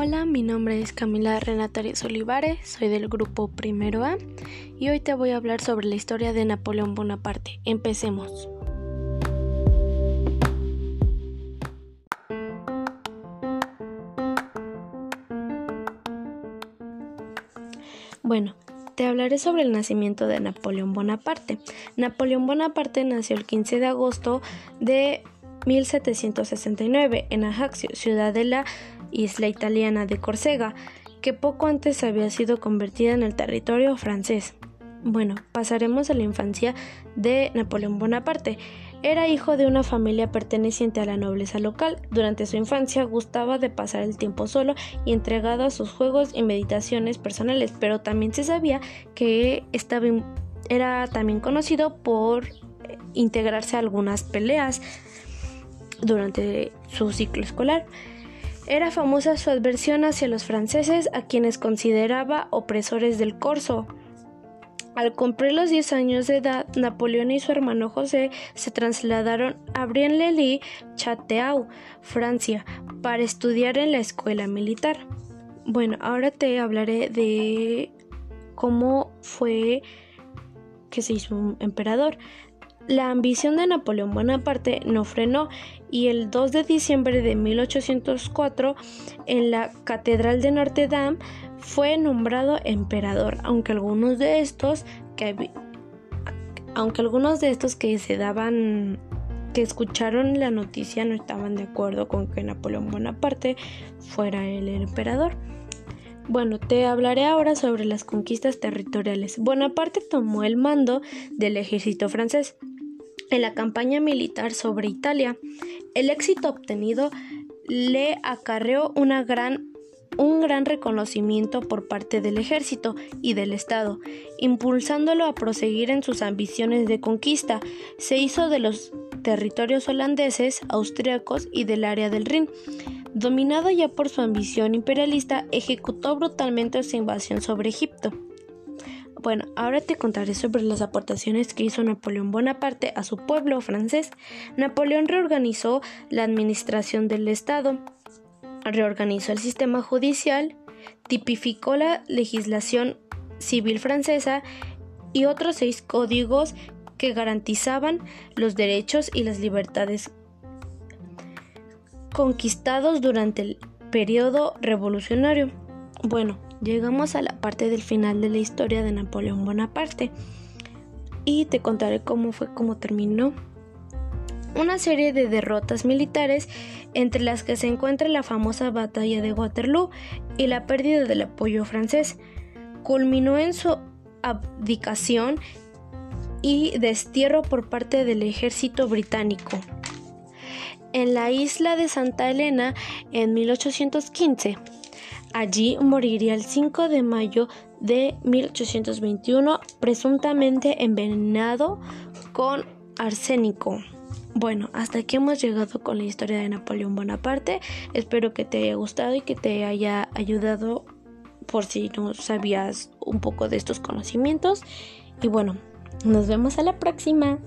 Hola, mi nombre es Camila Renatarias Olivares, soy del grupo Primero A y hoy te voy a hablar sobre la historia de Napoleón Bonaparte. Empecemos. Bueno, te hablaré sobre el nacimiento de Napoleón Bonaparte. Napoleón Bonaparte nació el 15 de agosto de 1769 en Ajaccio, ciudad de la isla italiana de Córcega, que poco antes había sido convertida en el territorio francés. Bueno, pasaremos a la infancia de Napoleón Bonaparte. Era hijo de una familia perteneciente a la nobleza local. Durante su infancia gustaba de pasar el tiempo solo y entregado a sus juegos y meditaciones personales, pero también se sabía que estaba, era también conocido por integrarse a algunas peleas durante su ciclo escolar. Era famosa su adversión hacia los franceses, a quienes consideraba opresores del corso. Al cumplir los 10 años de edad, Napoleón y su hermano José se trasladaron a Brienne-le-Lit, Chateau, Francia, para estudiar en la escuela militar. Bueno, ahora te hablaré de cómo fue que se hizo un emperador. La ambición de Napoleón Bonaparte no frenó y el 2 de diciembre de 1804 en la Catedral de Notre Dame fue nombrado emperador, aunque algunos de estos que aunque algunos de estos que se daban que escucharon la noticia no estaban de acuerdo con que Napoleón Bonaparte fuera el emperador. Bueno, te hablaré ahora sobre las conquistas territoriales. Bonaparte tomó el mando del ejército francés en la campaña militar sobre Italia. El éxito obtenido le acarreó un gran reconocimiento por parte del ejército y del Estado, impulsándolo a proseguir en sus ambiciones de conquista. Se hizo de los territorios holandeses, austriacos y del área del Rin. Dominado ya por su ambición imperialista, ejecutó brutalmente su invasión sobre Egipto. Bueno, ahora te contaré sobre las aportaciones que hizo Napoleón Bonaparte a su pueblo francés. Napoleón reorganizó la administración del Estado, reorganizó el sistema judicial, tipificó la legislación civil francesa y otros seis códigos que garantizaban los derechos y las libertades conquistados durante el periodo revolucionario. Bueno, llegamos a la parte del final de la historia de Napoleón Bonaparte y te contaré cómo fue, cómo terminó. Una serie de derrotas militares, entre las que se encuentra la famosa batalla de Waterloo y la pérdida del apoyo francés, culminó en su abdicación y destierro por parte del ejército británico. En la isla de Santa Elena, en 1815, Allí moriría el 5 de mayo de 1821, presuntamente envenenado con arsénico. Bueno, hasta aquí hemos llegado con la historia de Napoleón Bonaparte. Espero que te haya gustado y que te haya ayudado por si no sabías un poco de estos conocimientos. Y bueno, nos vemos a la próxima.